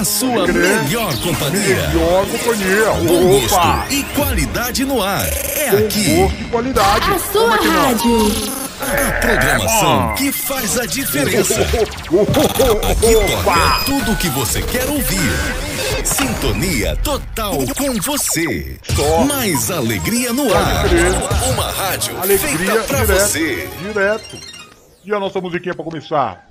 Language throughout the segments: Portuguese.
A sua melhor companhia. Melhor companhia. Bom Opa! gosto e qualidade no ar. É Com aqui. gosto e qualidade. A sua é rádio. A programação bom. que faz a diferença. Aqui Opa! toca tudo o que você quer ouvir. Sintonia total com você. Só. Mais alegria no ar. Uma rádio Alegria feita pra direto. você. Direto. E a nossa musiquinha pra começar?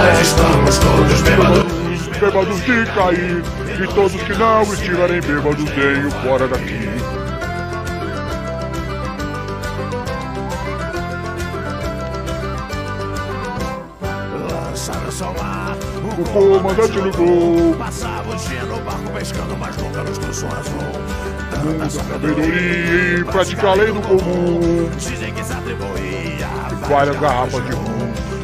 Nós estamos todos bêbados. Os bêbados de cair. E todos que não estiverem bêbados, venham fora daqui. O comandante ligou. Passava o dia no barco pescando, mas nunca nos um azul. Muda sabedoria e pratica a lei do comum. Dizem que se atribuía. várias garrafas de rum.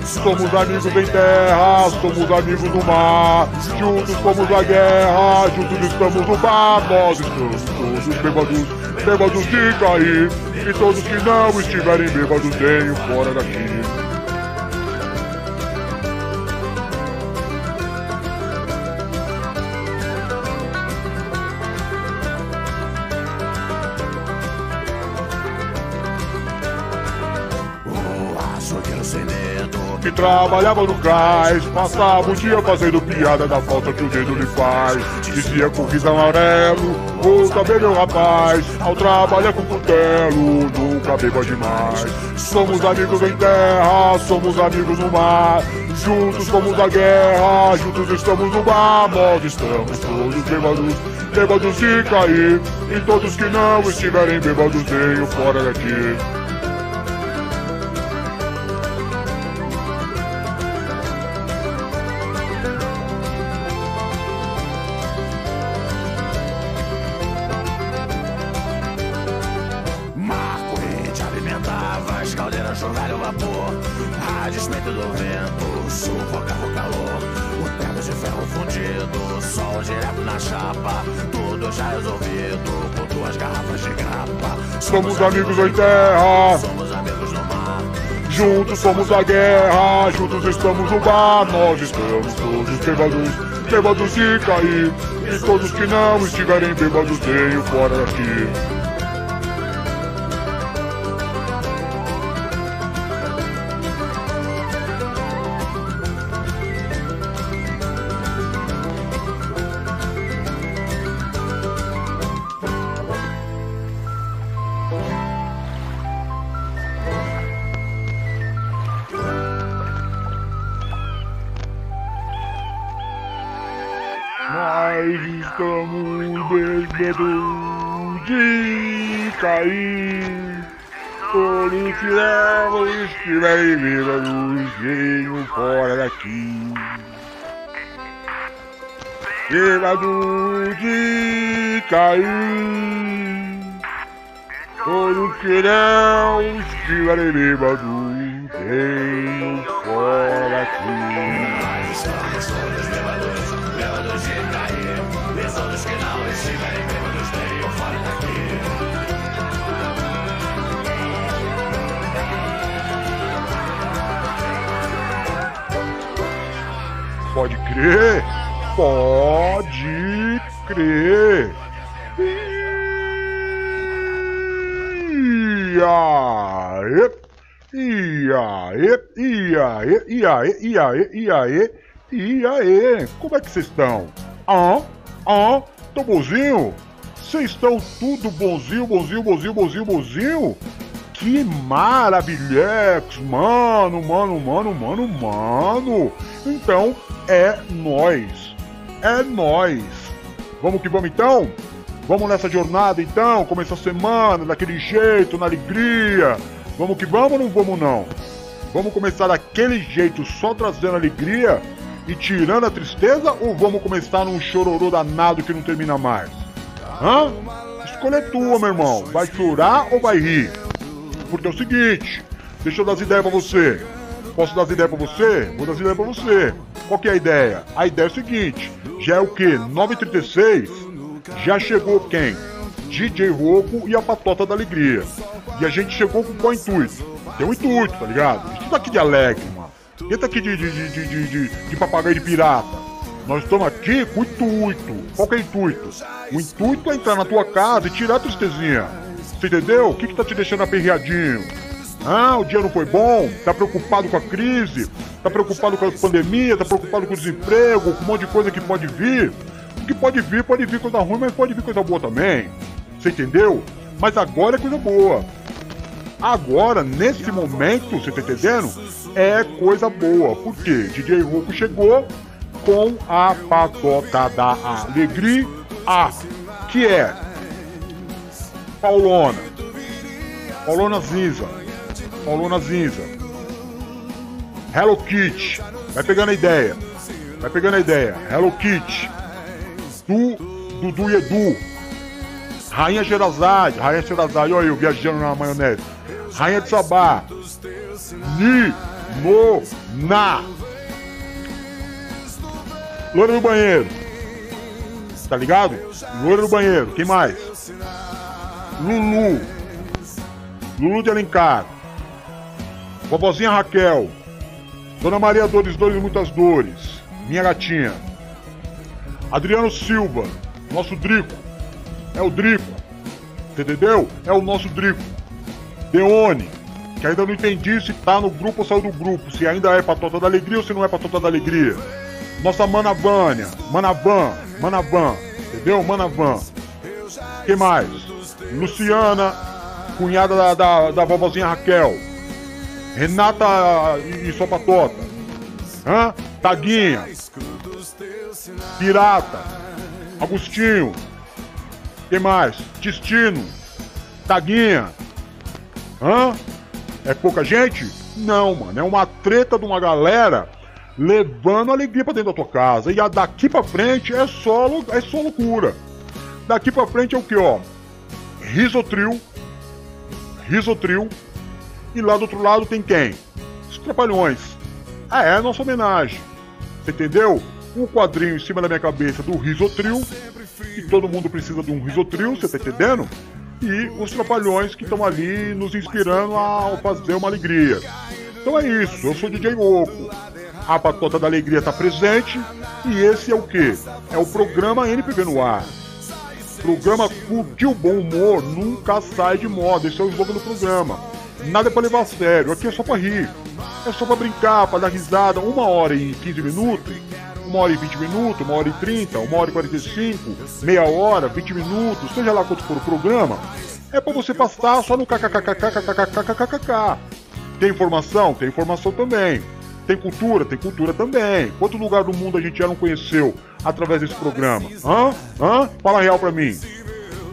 Somos amigos em terra, somos amigos no mar. Juntos fomos à guerra, juntos estamos no bar. Nós estamos todos bêbados, bêbados de cair. E todos que não estiverem bêbados, venham fora daqui. Trabalhava no cais, passava o dia fazendo piada da falta que o dedo lhe faz. Dizia com riso amarelo, ouça bem rapaz, ao trabalhar com cutelo, nunca beba demais. Somos amigos em terra, somos amigos no mar, juntos fomos à guerra, juntos estamos no bar, nós estamos todos bêbados, bêbados de cair, e todos que não estiverem bêbados, venham fora daqui. Caldeiras jogaram vapor. A despeito do vento, sufocava o calor. O teto de ferro fundido, sol direto na chapa. Tudo já resolvido, com duas garrafas de grapa. Somos amigos em terra, Somos amigos no mar. Juntos somos a guerra, juntos estamos no bar, nós estamos todos bêbados, bêbados de cair. E todos que não estiverem bêbados, venham fora daqui. Cair. Todos que não estiverem bêbados, venham fora daqui. Bêbados de cair. Todos que não estiverem bêbados, venham fora daqui. Pode crer? Pode crer. E aí? E aí? E aí? E? E? E? E? Como é que vocês estão? Ah? Ah? Tão bonzinho? Vocês estão tudo bonzinho, bonzinho, bonzinho, bonzinho, bonzinho? Que maravilhex, mano, mano, mano, mano, mano. Então é nós, é nós. Vamos que vamos então? Vamos nessa jornada então, começar a semana daquele jeito, na alegria. Vamos que vamos ou não vamos não? Vamos começar daquele jeito, só trazendo alegria e tirando a tristeza ou vamos começar num chororô danado que não termina mais? Hã? Escolha é tua, meu irmão. Vai chorar ou vai rir? Porque é o seguinte, deixa eu dar as ideias pra você. Posso dar as ideias pra você? Vou dar as ideias pra você. Qual que é a ideia? A ideia é o seguinte, já é o que? 9h36? Já chegou quem? DJ Roco e a Patota da Alegria. E a gente chegou com qual intuito? Tem um intuito, tá ligado? Isso daqui de alegre, mano. Quem tá aqui de, de, de, de, de, de papagaio de pirata? Nós estamos aqui com intuito. Qual que é o intuito? O intuito é entrar na tua casa e tirar a tristezinha. Você entendeu? O que, que tá te deixando aperreadinho? Ah, o dia não foi bom? Tá preocupado com a crise? Tá preocupado com a pandemia? Tá preocupado com o desemprego? Com um monte de coisa que pode vir? O que pode vir, pode vir coisa ruim, mas pode vir coisa boa também. Você entendeu? Mas agora é coisa boa. Agora, nesse momento, você tá entendendo? É coisa boa. Por quê? DJ Rouco chegou com a patota da alegria, que é Paulona, Paulona Zinza, Paulona Zinza, Hello Kitty, vai pegando a ideia, vai pegando a ideia, Hello Kitty, Du, Dudu e Edu, Rainha Gerazade, Rainha Gerazade, olha eu viajando na maionese, Rainha de Sabá, Ni, No, Na, Loura do banheiro. Tá ligado? Loura do banheiro. Quem mais? Lulu. Lulu de Alencar. Vovozinha Raquel. Dona Maria Dores Dores Muitas Dores. Minha gatinha. Adriano Silva. Nosso Drico. É o Drico. Entendeu? É o nosso Drico. Deone. Que ainda não entendi se tá no grupo ou saiu do grupo. Se ainda é Patota da Alegria ou se não é Patota da Alegria. Nossa Manavânia, Manavan, Manavan, entendeu? Manavan. Quem mais? Luciana, cunhada da, da, da vovozinha Raquel. Renata e, e sua patota. Hã? Taguinha. Pirata. Agostinho. Quem mais? Destino. Taguinha. Hã? É pouca gente? Não, mano. É uma treta de uma galera levando alegria para dentro da tua casa. E a daqui para frente é só, é só loucura. Daqui para frente é o que, ó? Risotril. Risotril. E lá do outro lado tem quem? Os Trapalhões. Ah, é a nossa homenagem. Entendeu? Um quadrinho em cima da minha cabeça do Risotril. E todo mundo precisa de um Risotril, você tá entendendo? E os Trapalhões que estão ali nos inspirando a fazer uma alegria. Então é isso, eu sou DJ Oco a Patota da Alegria está presente e esse é o que? É o programa NPB no ar. Programa curtir o bom humor nunca sai de moda, esse é o slogan do programa. Nada é pra levar a sério, aqui é só pra rir. É só pra brincar, pra dar risada, uma hora e 15 minutos, uma hora e 20 minutos, uma hora e 30, uma hora e 45, meia hora, 20 minutos, seja lá quanto for o programa, é pra você passar só no kkkkkkkkkkkk. Tem informação? Tem informação também. Tem cultura? Tem cultura também. Quanto lugar do mundo a gente já não conheceu através desse programa? Hã? Hã? Fala real pra mim.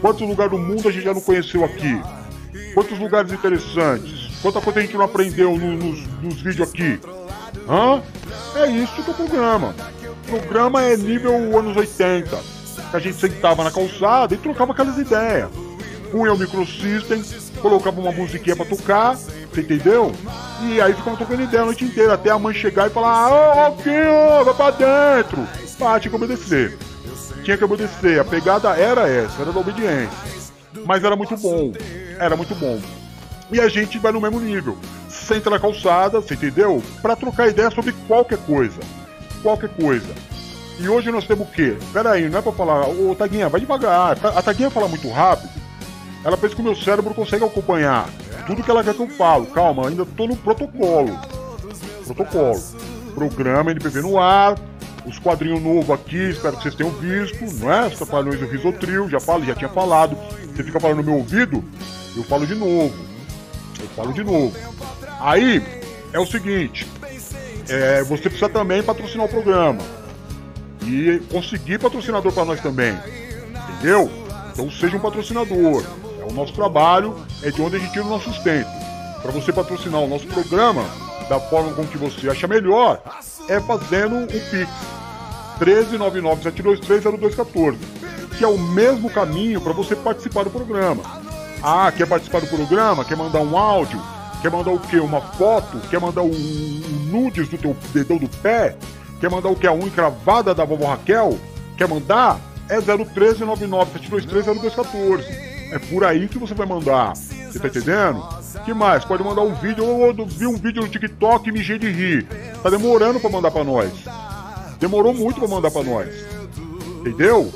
Quantos lugares do mundo a gente já não conheceu aqui? Quantos lugares interessantes? Quanta coisa a gente não aprendeu no, nos, nos vídeos aqui? Hã? É isso que é o programa. O programa é nível anos 80. Que a gente sentava na calçada e trocava aquelas ideias. Punha o microsystem, colocava uma musiquinha pra tocar, você entendeu? E aí ficava tocando ideia a noite inteira, até a mãe chegar e falar, ô, oh, vai pra dentro. Ah, tinha que obedecer. Tinha que obedecer. A pegada era essa, era da obediência. Mas era muito bom. Era muito bom. E a gente vai no mesmo nível. Senta na calçada, você entendeu? Pra trocar ideia sobre qualquer coisa. Qualquer coisa. E hoje nós temos o quê? Pera aí, não é pra falar, ô Taguinha, vai devagar. A Taguinha fala muito rápido. Ela pensa que o meu cérebro consegue acompanhar tudo que ela quer que eu falo. Calma, ainda tô no protocolo. Protocolo. Programa NPV no ar. Os quadrinhos novos aqui, espero que vocês tenham visto, não é? Os Trapalhões do Risotril, já falo, já tinha falado. Você fica falando no meu ouvido, eu falo de novo. Eu falo de novo. Aí, é o seguinte, é, você precisa também patrocinar o programa. E conseguir patrocinador para nós também. Entendeu? Então seja um patrocinador. É o nosso trabalho, é de onde a gente tira o nosso sustento. Para você patrocinar o nosso programa da forma como que você acha melhor, é fazendo o Pix 13997230214, que é o mesmo caminho para você participar do programa. Ah, quer participar do programa? Quer mandar um áudio? Quer mandar o quê? Uma foto? Quer mandar um, um nudes do teu dedão do pé? Quer mandar o que? A unha cravada da vovó Raquel? Quer mandar? É 01399 723 0214. É por aí que você vai mandar. Você tá entendendo? que mais? Pode mandar um vídeo. Eu vi um vídeo no TikTok e me de rir. Tá demorando pra mandar pra nós. Demorou muito pra mandar pra nós. Entendeu?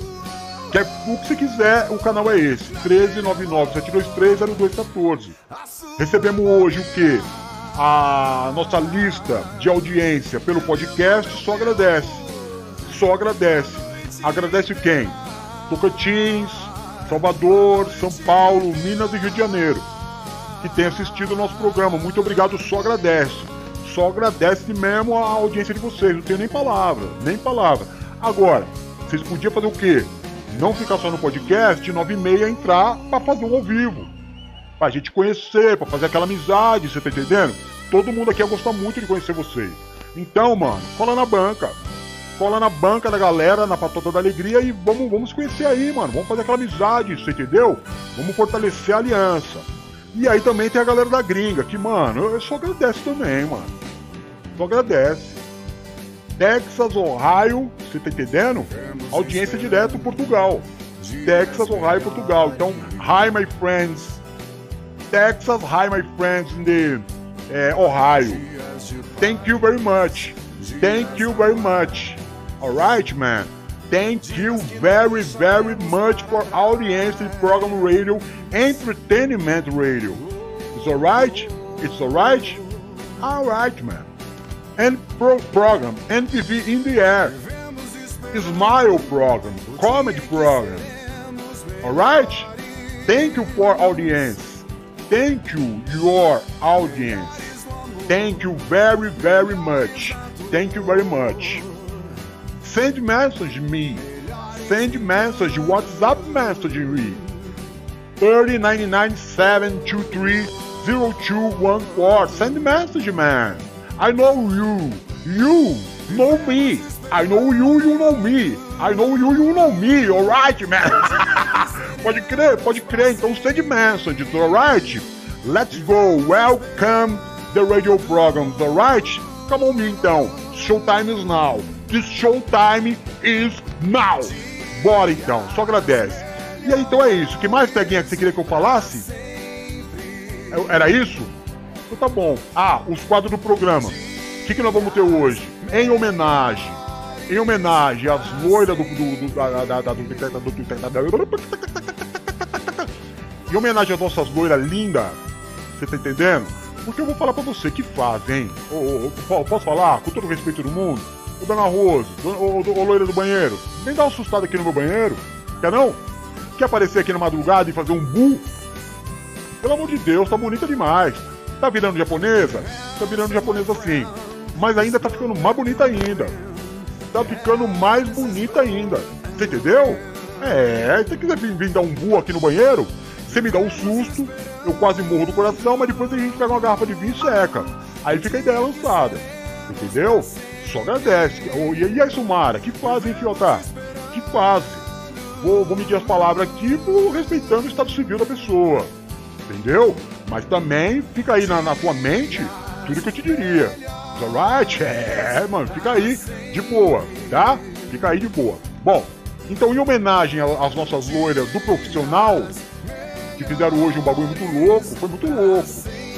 Quer, o que você quiser, o canal é esse: 13997230214. Recebemos hoje o que? A nossa lista de audiência pelo podcast só agradece. Só agradece. Agradece quem? Tocantins, Salvador, São Paulo, Minas e Rio de Janeiro. Que tem assistido o nosso programa. Muito obrigado, só agradece. Só agradece mesmo a audiência de vocês. Não tenho nem palavra, nem palavra. Agora, vocês podiam fazer o quê? Não ficar só no podcast, 9 e meia entrar para fazer um ao vivo. Pra gente conhecer, pra fazer aquela amizade, você tá entendendo? Todo mundo aqui ia gostar muito de conhecer vocês. Então, mano, cola na banca. Cola na banca da galera, na patota da alegria e vamos, vamos conhecer aí, mano. Vamos fazer aquela amizade, você entendeu? Vamos fortalecer a aliança. E aí também tem a galera da gringa, que, mano, eu só agradeço também, mano. Só agradece. Texas, Ohio, você tá entendendo? Audiência direto Portugal. Texas, Ohio, Portugal. Então, hi my friends. Texas, hi my friends in the uh, Ohio. Thank you very much. Thank you very much. Alright, man. Thank you very, very much for audience in program radio, entertainment radio. It's alright? It's alright? Alright, man and pro program, NTV in the air, Smile program, comedy program. Alright? Thank you for audience. Thank you, your audience. Thank you very, very much. Thank you very much. Send message me. Send message, WhatsApp message me. 3099 0214. Send message, man. I know you. You know me. I know you, you know me. I know you, you know me. Alright, man? pode crer, pode crer. Então send messages, alright? Let's go. Welcome the radio programs, alright? Come on me então. Showtime is now. This showtime is now. Bora então, só agradece. E aí, então é isso. que mais, Peguinha, que você queria que eu falasse? Era isso? Então tá bom. Ah, os quadros do programa. O que, que nós vamos ter hoje? Em homenagem. Em homenagem às loiras do. do, do, da, da, do, em homenagem às nossas loiras lindas. Você tá entendendo? Porque eu vou falar pra você que faz, hein? Ô, ô, posso falar? Com todo o respeito do mundo? Ô, Dona Rose, ô, loira do banheiro, vem dar uma assustada aqui no meu banheiro. Quer não? Quer aparecer aqui na madrugada e fazer um bu? Pelo amor de Deus, tá bonita demais. Tá virando japonesa? Tá virando japonesa sim. Mas ainda tá ficando mais bonita ainda. Tá ficando mais bonita ainda. Você entendeu? É, se você quiser vir, vir dar um bu aqui no banheiro, você me dá um susto, eu quase morro do coração, mas depois a gente pega uma garrafa de vinho e seca. Aí fica a ideia lançada. Entendeu? Só agradece. E aí, Sumara, que fazem, Fiotá? Que fazem? Vou, vou medir as palavras aqui respeitando o estado civil da pessoa. Entendeu? Mas também fica aí na, na tua mente tudo que eu te diria. Alright? É, mano, fica aí de boa, tá? Fica aí de boa. Bom, então em homenagem às nossas loiras do profissional, que fizeram hoje um bagulho muito louco, foi muito louco.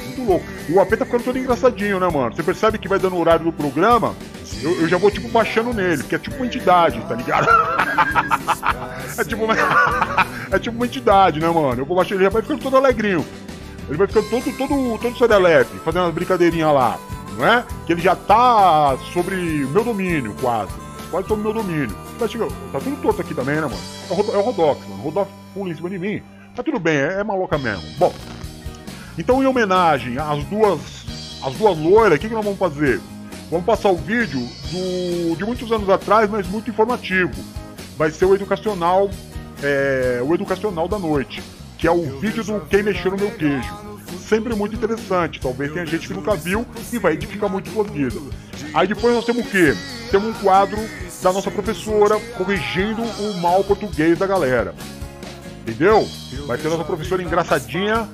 Muito louco. O AP tá ficando todo engraçadinho, né, mano? Você percebe que vai dando o horário do programa, eu, eu, já vou, tipo, baixando nele, que é tipo uma entidade, tá ligado? é tipo uma... é tipo uma entidade, né, mano? Eu vou baixando ele, já vai ficando todo alegrinho. Ele vai ficando todo, todo, todo serelepe, fazendo as brincadeirinhas lá, não é? Que ele já tá sobre o meu domínio, quase. Quase sobre o meu domínio. Tá, chegando, tá tudo torto aqui também, né, mano? É o, é o Rodox, mano. O Rodox pula em cima de mim. Tá tudo bem, é, é maloca mesmo. Bom, então em homenagem às duas, às duas loiras, o que, que nós vamos fazer? Vamos passar o vídeo do, de muitos anos atrás, mas muito informativo. Vai ser o educacional, é, o educacional da noite que é o vídeo do Quem Mexeu no Meu Queijo. Sempre muito interessante, talvez tenha gente que nunca viu e vai edificar muito sua vida. Aí depois nós temos o quê? Temos um quadro da nossa professora corrigindo o mal português da galera. Entendeu? Vai ter nossa professora engraçadinha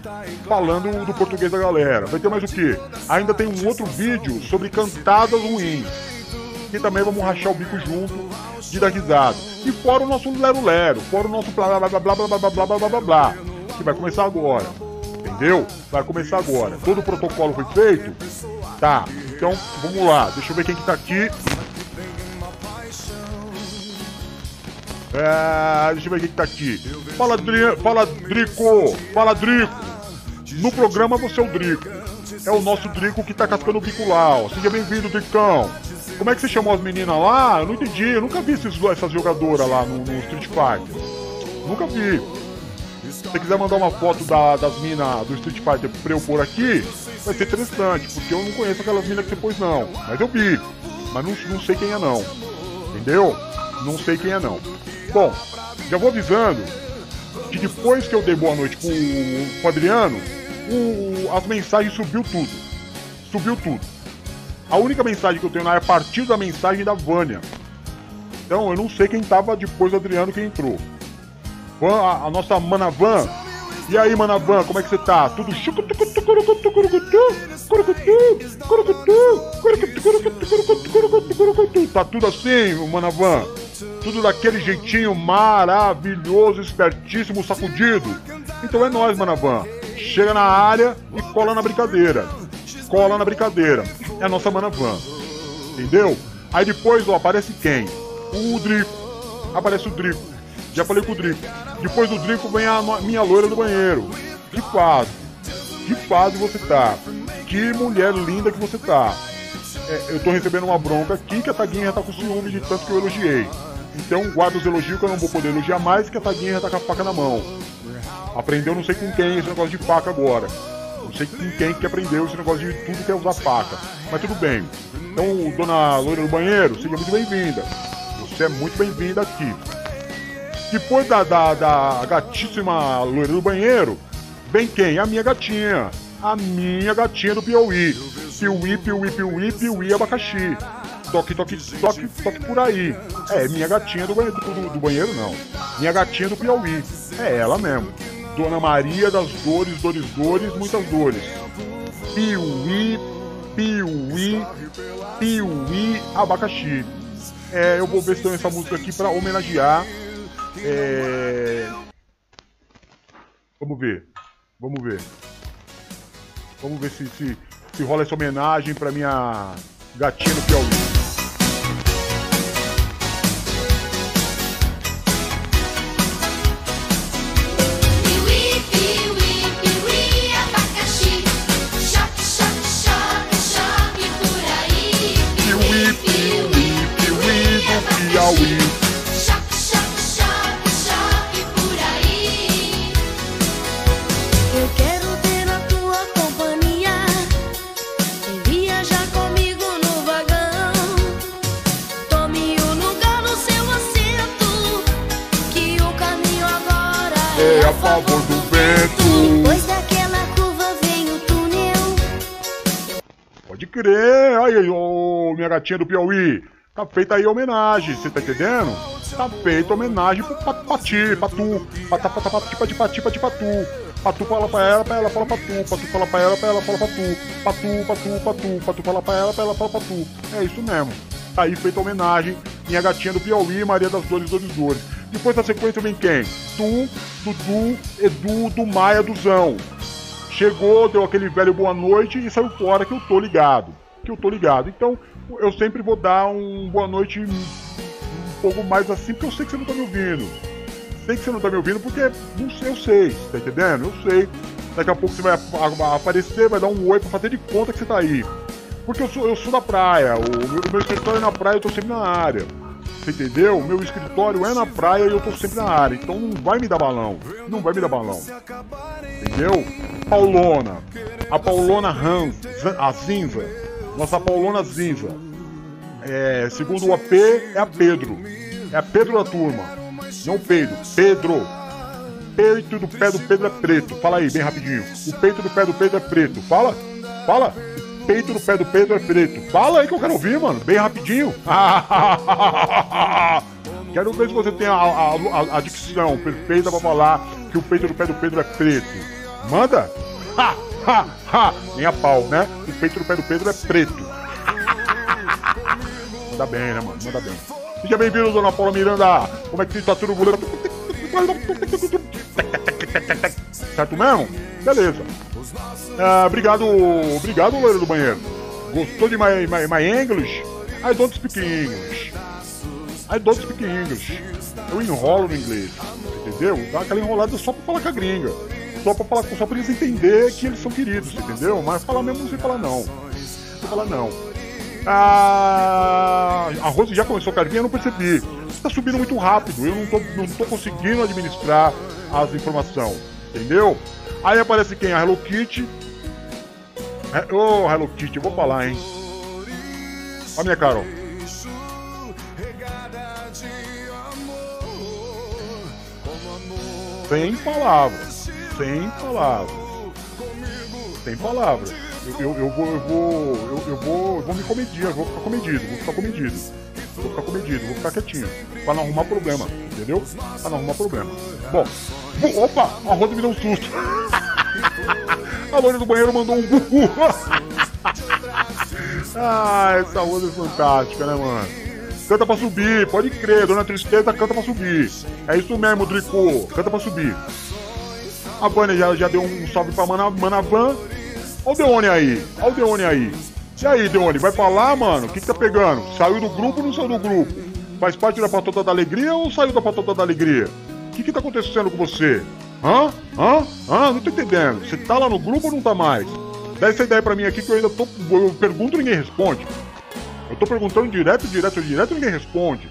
falando do português da galera. Vai ter mais o que? Ainda tem um outro vídeo sobre cantadas ruins. Que também vamos rachar o bico junto de dar risada. E fora o nosso lero lero, fora o nosso blá blá blá blá blá blá blá blá blá blá blá que vai começar agora. Entendeu? Vai começar agora. Todo o protocolo foi feito? Tá. Então, vamos lá. Deixa eu ver quem que tá aqui. É, deixa eu ver quem que tá aqui. Fala, Dri fala Drico. Fala, Drico. No programa você é o Drico. É o nosso Drico que tá cascando o bico lá, ó. Seja bem-vindo, Dricão. Como é que você chamou as meninas lá? Eu não entendi. Eu nunca vi esses, essas jogadoras lá no, no Street Fighter. Nunca vi. Se você quiser mandar uma foto da, das minas do Street Fighter pra eu pôr aqui, vai ser interessante, porque eu não conheço aquelas minas que você pôs não. Mas eu vi. Mas não, não sei quem é não. Entendeu? Não sei quem é não. Bom, já vou avisando que depois que eu dei boa noite pro, pro Adriano, o, as mensagens subiu tudo. Subiu tudo. A única mensagem que eu tenho lá é a partir da mensagem da Vânia. Então eu não sei quem tava depois do Adriano que entrou. A, a nossa Manavan. E aí, Manavan, como é que você tá? Tudo Tá tudo assim, Manavan? Tudo daquele jeitinho maravilhoso, espertíssimo, sacudido. Então é nós, Manavan. Chega na área e cola na brincadeira. Cola na brincadeira. É a nossa Manavan. Entendeu? Aí depois, ó, aparece quem? O Drico. Aparece o Drico. Já falei com o Drico. Depois do Drico vem a minha loira do banheiro. Que fase. Que fase você tá. Que mulher linda que você tá. É, eu tô recebendo uma bronca aqui que a Taguinha tá com ciúme de tanto que eu elogiei. Então guarda os elogios que eu não vou poder elogiar mais que a Taguinha já tá com a faca na mão. Aprendeu não sei com quem esse negócio de faca agora. Não sei com quem que aprendeu esse negócio de tudo que é usar faca. Mas tudo bem. Então, dona loira do banheiro, seja muito bem-vinda. Você é muito bem-vinda aqui. Depois da, da, da gatíssima loira do banheiro, vem quem? A minha gatinha. A minha gatinha do Piauí. Piuí, Piuí, Piuí, Piuí, abacaxi. Toque, toque, toque, toque por aí. É, minha gatinha do, banheiro, do, do banheiro, não. Minha gatinha do Piauí. É ela mesmo. Dona Maria das Dores, Dores, Dores, muitas dores. Piuí, Piuí, Piuí, abacaxi. É, eu vou ver se tem essa música aqui para homenagear é... Vamos ver. Vamos ver. Vamos ver se, se, se rola essa homenagem pra minha gatinha no Piauí. Crer! Aí, ô, minha gatinha do Piauí! Tá feita aí homenagem, você tá entendendo? Tá feita homenagem pro Pati, Patu, Pati, Pati, Pati, Pati, Pati, Pati, Patu. Patu fala pra ela, pra ela fala Patu, Patu fala pra ela, pra ela fala Patu, Patu, Patu, Patu, Patu fala pra ela, pra ela fala Patu. É isso mesmo. Tá aí feita homenagem, minha gatinha do Piauí, Maria das Dores, Dores, Dores. Depois da sequência vem quem? Tu, Dudu, Edu, do Maia, Duzão. Chegou, deu aquele velho boa noite e saiu fora que eu tô ligado. Que eu tô ligado. Então, eu sempre vou dar um boa noite um pouco mais assim, porque eu sei que você não tá me ouvindo. Sei que você não tá me ouvindo porque não sei, eu sei, tá entendendo? Eu sei. Daqui a pouco você vai aparecer, vai dar um oi pra fazer de conta que você tá aí. Porque eu sou, eu sou da praia, o meu, meu escritório é na praia, eu tô sempre na área. Você entendeu? Meu escritório é na praia e eu tô sempre na área. Então não vai me dar balão. Não vai me dar balão. Entendeu? Paulona. A Paulona Hans, a Zinza. Nossa Paulona Zinza. É, segundo o AP, é a Pedro. É a Pedro da turma. Não Pedro, Pedro. Peito do pé do Pedro é preto. Fala aí, bem rapidinho. O peito do pé do Pedro é preto. Fala. Fala. O peito do pé do Pedro é preto. Fala aí que eu quero ouvir, mano. Bem rapidinho. quero ver se você tem a, a, a, a dicção perfeita pra falar que o peito do pé do Pedro é preto. Manda! Ha, ha, ha! Nem a pau, né? O peito do pé do Pedro é preto. Manda bem, né, mano? Manda bem. Seja bem-vindo, dona Paula Miranda. Como é que tá tudo? Certo mesmo? Ah, obrigado, obrigado, loiro do banheiro. Gostou de my, my, my English? I don't speak English. I don't speak English. Eu enrolo no inglês, entendeu? Dá aquela enrolada só pra falar com a gringa. Só pra, falar, só pra eles entenderem que eles são queridos, entendeu? Mas falar mesmo sem falar não. Sem falar não. Ah, a Rose já começou a carguinha, eu não percebi. Tá subindo muito rápido, eu não tô, não tô conseguindo administrar as informações, entendeu? Aí aparece quem? A Hello Kitty. É, ô, oh, Hello Kitty, eu vou falar, hein? Olha minha Carol. Sem palavras. Sem palavras. Sem palavras. Eu, eu, eu, vou, eu vou. Eu, eu vou. Eu vou me comedir, eu vou ficar comedido, vou ficar comedido. Vou ficar comedido, vou ficar quietinho. Pra não arrumar problema, entendeu? Pra não arrumar problema. Bom, opa! A Rosa me deu um susto. a loira do banheiro mandou um buhu. ah, essa Rosa é fantástica, né, mano? Canta pra subir, pode crer, Dona Tristeza canta pra subir. É isso mesmo, Drico, canta pra subir. A Vânia já, já deu um salve pra Mana, Manavan. Olha o Deone aí, olha o Deone aí. E aí, Deone, vai falar, mano? O que, que tá pegando? Saiu do grupo ou não saiu do grupo? Faz parte da patota da alegria ou saiu da patota da alegria? O que, que tá acontecendo com você? Hã? Hã? Hã? Não tô entendendo. Você tá lá no grupo ou não tá mais? Dá essa ideia pra mim aqui que eu ainda tô. Eu pergunto e ninguém responde. Eu tô perguntando direto, direto, direto e ninguém responde.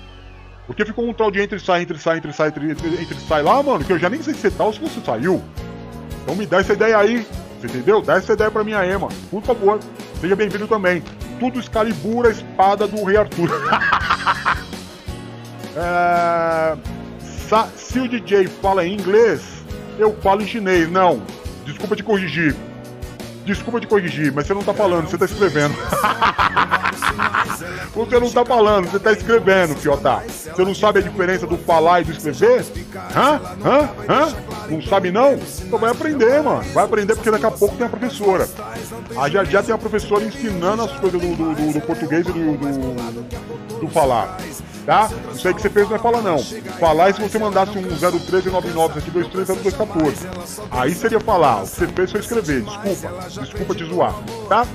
Porque ficou um tal de entre sai, entre sai, entre sai, entre, entre, entre sai lá, mano, que eu já nem sei se você tá ou se você saiu. Então me dá essa ideia aí. Você entendeu? Dá essa ideia pra aí, mano. Por favor. Seja bem-vindo também. Tudo Excalibur, a espada do Rei Arthur. é... Se o DJ fala em inglês, eu falo em chinês. Não. Desculpa te corrigir. Desculpa te corrigir, mas você não tá falando, você tá escrevendo. você não tá falando, você tá escrevendo, Fiotá. Você não sabe a diferença do falar e do escrever? Hã? Hã? Hã? Não sabe não? Então vai aprender, mano. Vai aprender porque daqui a pouco tem a professora. A já já tem a professora ensinando as coisas do, do, do, do português e do, do, do falar tá? Isso aí que você fez não é falar não. Falar é se você mandasse um 01399 aqui, 230214. Aí seria falar. O que você fez foi escrever. Desculpa. Desculpa te zoar, tá?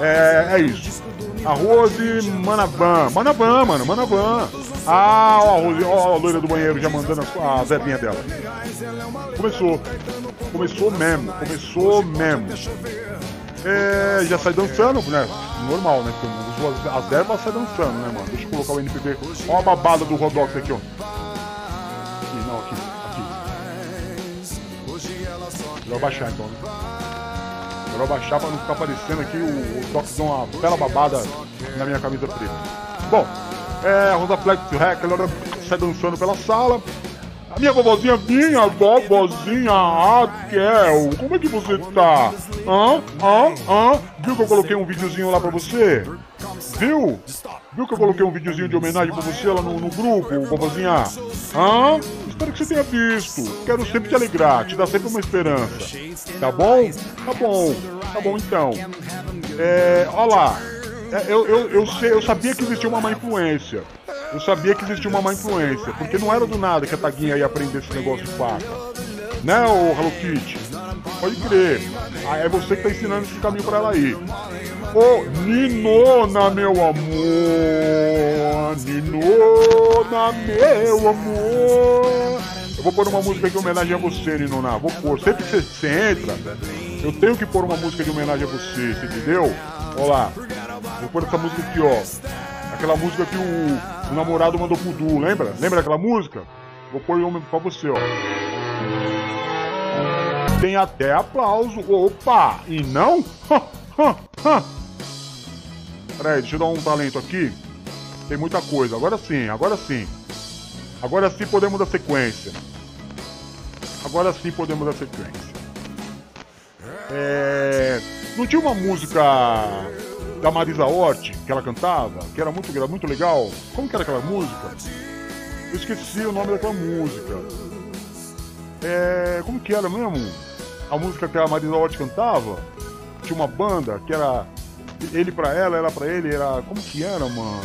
É, é isso. A Rose Manavan. Manavan, mano, Manavan. Ah, ó, Rose, ó, a loira do banheiro já mandando a, a dela. Começou. Começou mesmo. Começou mesmo. É, já sai dançando, né? Normal, né? Porque as ervas sai dançando, né, mano? Deixa eu colocar o NPB. Ó a babada do Rodox aqui, ó. Aqui, não, aqui, aqui. Vou baixar então, né? Vou baixar pra não ficar aparecendo aqui o, o toque de uma bela babada na minha camisa preta. Bom, é, a Rosa Flex sai dançando pela sala. Minha vovozinha, minha vovozinha Raquel, como é que você tá? Hã? Hã? Hã? Viu que eu coloquei um videozinho lá pra você? Viu? Viu que eu coloquei um videozinho de homenagem pra você lá no, no grupo, vovozinha? Hã? Espero que você tenha visto. Quero sempre te alegrar, te dar sempre uma esperança. Tá bom? Tá bom. Tá bom então. É. Olha lá. É, eu, eu, eu, eu sabia que existia uma má influência. Eu sabia que existia uma má influência, porque não era do nada que a Taguinha ia aprender esse negócio de faca. Né, ô Hello Kitty? Pode crer. Ah, é você que tá ensinando esse caminho pra ela aí. Ô, Ninona, meu amor. Ninona, meu amor. Eu vou pôr uma música de homenagem a você, Ninona. Vou pôr. Sempre que você entra, eu tenho que pôr uma música de homenagem a você, você entendeu? Olha lá. Vou pôr essa música aqui, ó. Aquela música que o, o namorado mandou pro Du, lembra? Lembra daquela música? Vou pôr uma pra você, ó. Tem até aplauso. Opa! E não? Peraí, deixa eu dar um talento aqui. Tem muita coisa. Agora sim, agora sim. Agora sim podemos dar sequência. Agora sim podemos dar sequência. É... Não tinha uma música da Marisa Hort, que ela cantava, que era muito, era muito legal. Como que era aquela música? Eu esqueci o nome daquela música. É, como que era mesmo? A música que a Marisa Hort cantava? Tinha uma banda que era ele pra ela, ela pra ele, era. Como que era, mano?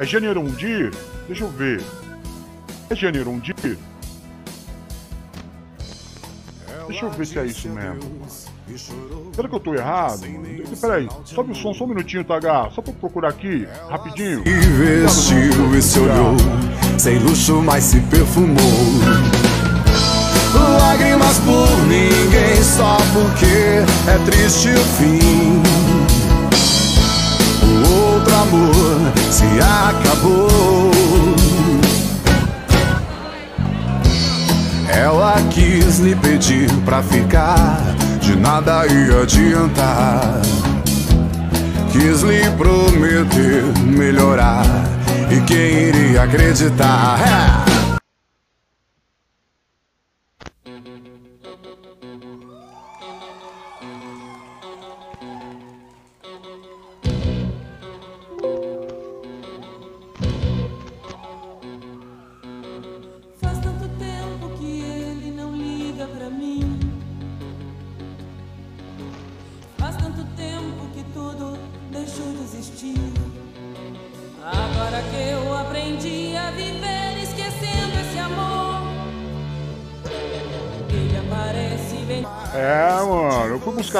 É Janeiro Undir? Deixa eu ver. É Janeiro Undir? Deixa Deixa eu ver se é isso mesmo. Será que eu tô errado? Peraí, sobe o som só um minutinho, Tagar. Só pra procurar aqui, rapidinho. E vestiu e se olhou, sem luxo, mas se perfumou. Lágrimas por ninguém, só porque é triste o fim. O outro amor se acabou. Ela quis lhe pedir pra ficar, de nada ia adiantar. Quis lhe prometer melhorar, e quem iria acreditar? É.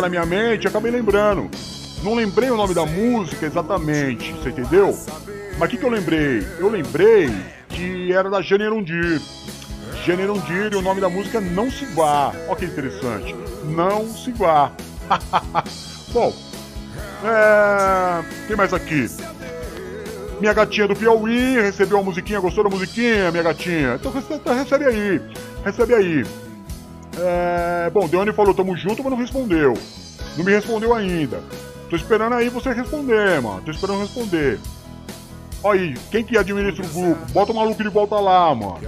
na minha mente acabei lembrando. Não lembrei o nome da música exatamente, você entendeu? Mas o que, que eu lembrei? Eu lembrei que era da Jane Erundir. Jane Erundir e o nome da música é Não Se Vá. Olha que interessante. Não Se Vá. Bom, é... Tem mais aqui. Minha gatinha do Piauí recebeu a musiquinha, gostou da musiquinha, minha gatinha? Então recebe, recebe aí, recebe aí. É... Bom, Deone falou tamo junto, mas não respondeu. Não me respondeu ainda. Tô esperando aí você responder, mano. Tô esperando responder. Aí, quem que administra o grupo? Bota o maluco de volta lá, mano.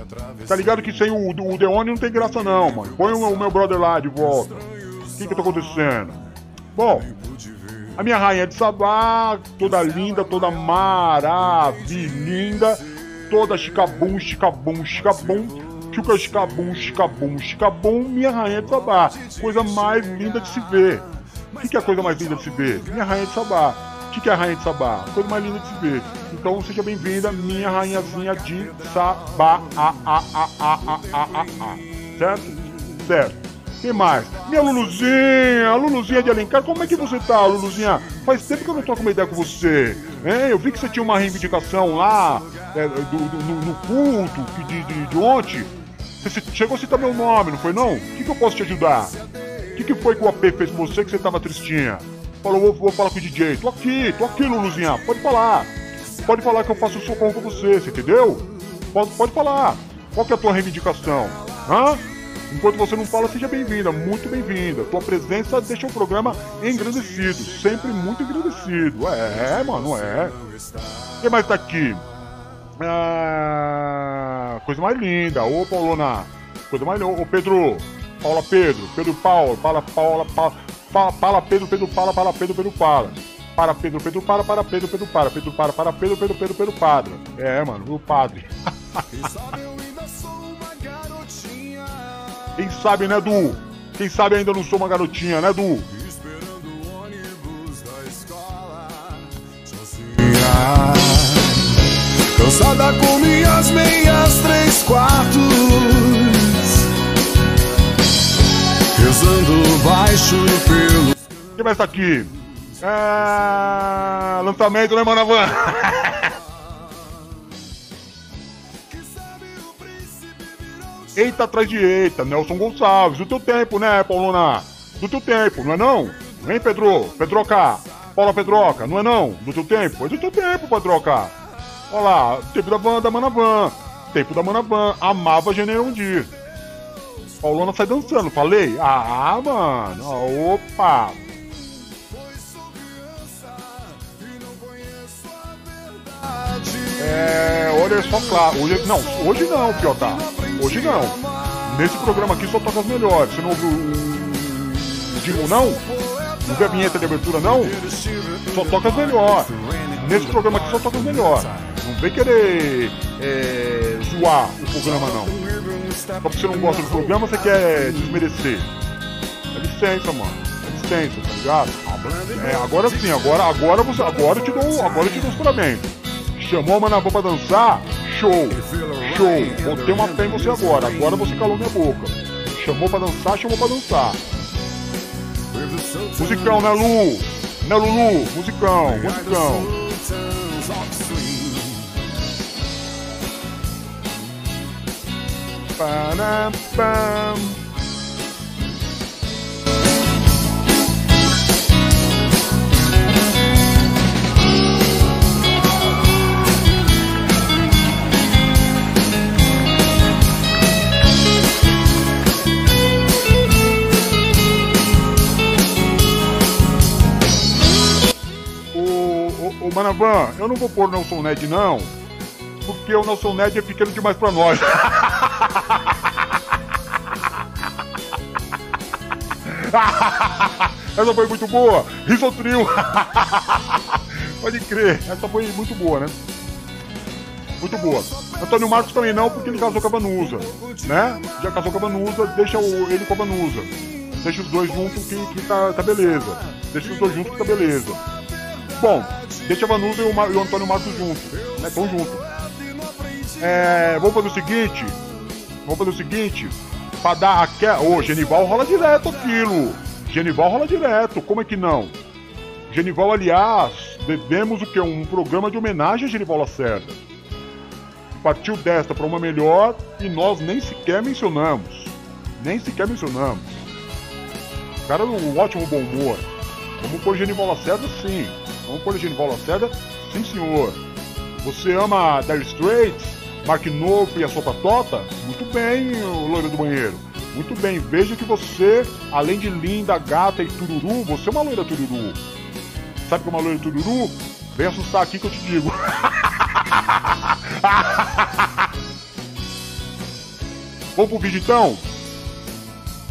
Tá ligado que sem o, o Deone não tem graça não, mano. Põe o, o meu brother lá de volta. O que que tá acontecendo? Bom, a minha rainha de Sabá, toda linda, toda maravilhinda, toda chicabum, chicabum, chicabum, chuca chicabum, chicabum, chicabum, minha rainha de Sabá. Coisa mais linda de se ver. O que, que é a coisa mais linda de se ver? Minha rainha de Sabá. O que, que é a rainha de Sabá? Coisa mais linda de se ver. Então seja bem-vinda, minha rainhazinha de Sabá. A, a, a, a, a, a, a. Certo? Certo. Quem mais? Minha Luluzinha, Luluzinha de Alencar, como é que você tá, Luluzinha? Faz tempo que eu não troco uma ideia com você. Hein? Eu vi que você tinha uma reivindicação lá é, do, do- no, no culto de, de, de ontem. Você chegou a citar meu nome, não foi não? O que, que eu posso te ajudar? O que, que foi que o AP fez com você que você tava tristinha? Falou, vou, vou falar com o DJ. Tô aqui, tô aqui, Luluzinha. Pode falar. Pode falar que eu faço socorro com você, você entendeu? Pode, pode falar. Qual que é a tua reivindicação? Hã? Enquanto você não fala, seja bem-vinda, muito bem-vinda. Tua presença deixa o programa engrandecido, sempre muito engrandecido. É, mano, é. Quem mais tá aqui? Ah, coisa mais linda. Ô, Paulona. Coisa mais linda. Ô, Pedro. Paula Pedro. Pedro Paulo. Paula, Paula, Paula. Pedro, Pedro Paula, para Pedro, Pedro Paula. Para Pedro, Pedro para, para Pedro, Pedro para, Pedro para, para Pedro, Pedro, Pedro, Pedro Padre. É, mano, o padre. Quem sabe, né, Du? Quem sabe ainda não sou uma garotinha, né, Du? Cansada com minhas meias três quartos Rezando baixo pelo Quem mais tá aqui? É... Lançamento, né, Manavan? Eita atrás de eita, Nelson Gonçalves. Do teu tempo, né, Paulona? Do teu tempo, não é não? Vem, Pedro? Pedroca. Paula Pedroca, não é não? Do teu tempo? É do teu tempo, Pedroca. Olha lá, tempo da, van, da Manavan. Tempo da Manavan. Amava Generondir. Paulona sai dançando, falei? Ah, mano. Opa. É, olha só, claro. Hoje, não, hoje não, Piotr. Hoje não. Nesse programa aqui só toca as melhores. Você não ouviu o Dimo, não? Não vê a vinheta de abertura, não? Só toca as melhores. Nesse programa aqui só toca as melhores. Não vem querer é, zoar o programa, não. Só porque você não gosta do programa, você quer desmerecer. Dá licença, mano. Dá licença, tá ligado? É, agora sim, agora, agora, você, agora eu te dou, agora eu te dou os parabéns. Chamou a Manabã pra dançar? Show! Show! Botei uma fé em você agora, agora você calou minha boca. Chamou pra dançar, chamou pra dançar. Musicão, né, Lu? Né, Lulu? Musicão, musicão. Pam. Ô, Manavan, eu não vou pôr o Nelson Ned não, porque o Nelson Ned é pequeno demais pra nós. Essa foi muito boa. Risotril. Pode crer. Essa foi muito boa, né? Muito boa. Antônio Marcos também não, porque ele casou com a Vanusa, né? Já casou com a Vanusa, deixa o, ele com a Vanusa. Deixa os dois juntos que, que tá, tá beleza. Deixa os dois juntos que tá beleza. Bom, deixa a Vanusa e o, e o Antônio Marcos juntos, né? Tão juntos. É, vamos fazer o seguinte. Vamos fazer o seguinte. Pra dar aquela. Ô, Genival rola direto aquilo. Genival rola direto. Como é que não? Genival, aliás, devemos o que? Um programa de homenagem a Genival Lacerda. Partiu desta para uma melhor e nós nem sequer mencionamos. Nem sequer mencionamos. O cara um ótimo bom humor. Vamos pôr Genival Lacerda sim. Vamos pôr Genival Lacerda sim senhor. Você ama Dire Straits, Knopfler e a sua patota? Muito bem, o loiro do banheiro. Muito bem, veja que você, além de linda, gata e tururu, você é uma loira tururu. Sabe que é uma loira tururu? Vem assustar aqui que eu te digo. Vamos pro vídeo então?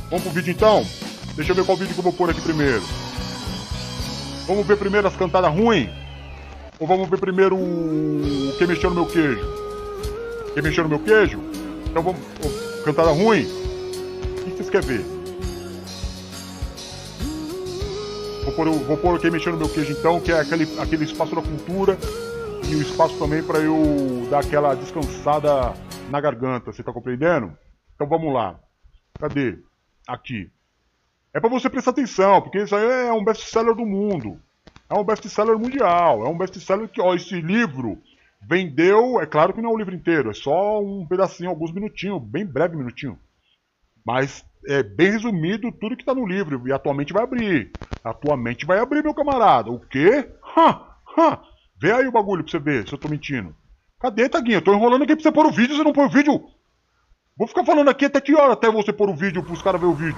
Vamos pro vídeo então? Deixa eu ver qual vídeo que eu vou pôr aqui primeiro. Vamos ver primeiro as cantadas ruins? Ou vamos ver primeiro o quem mexeu no meu queijo? Quem mexeu no meu queijo? Então vamos. ô, Cantada ruim? O que vocês querem ver? Vou pôr, vou pôr quem mexeu no meu queijo então, que é aquele, aquele espaço da cultura e o espaço também para eu dar aquela descansada na garganta, você tá compreendendo? Então vamos lá. Cadê? Aqui. É para você prestar atenção, porque isso aí é um best-seller do mundo. É um best-seller mundial. É um best-seller que, ó, esse livro vendeu, é claro que não é o livro inteiro, é só um pedacinho, alguns minutinhos, bem breve minutinho. Mas é bem resumido tudo que tá no livro e atualmente vai abrir. Atualmente vai abrir, meu camarada. O quê? Hã? Hã? Vê aí o bagulho pra você ver se eu tô mentindo. Cadê, Taguinha? Eu tô enrolando aqui pra você pôr o vídeo, você não põe o vídeo. Vou ficar falando aqui até que hora até você pôr o vídeo pros caras ver o vídeo.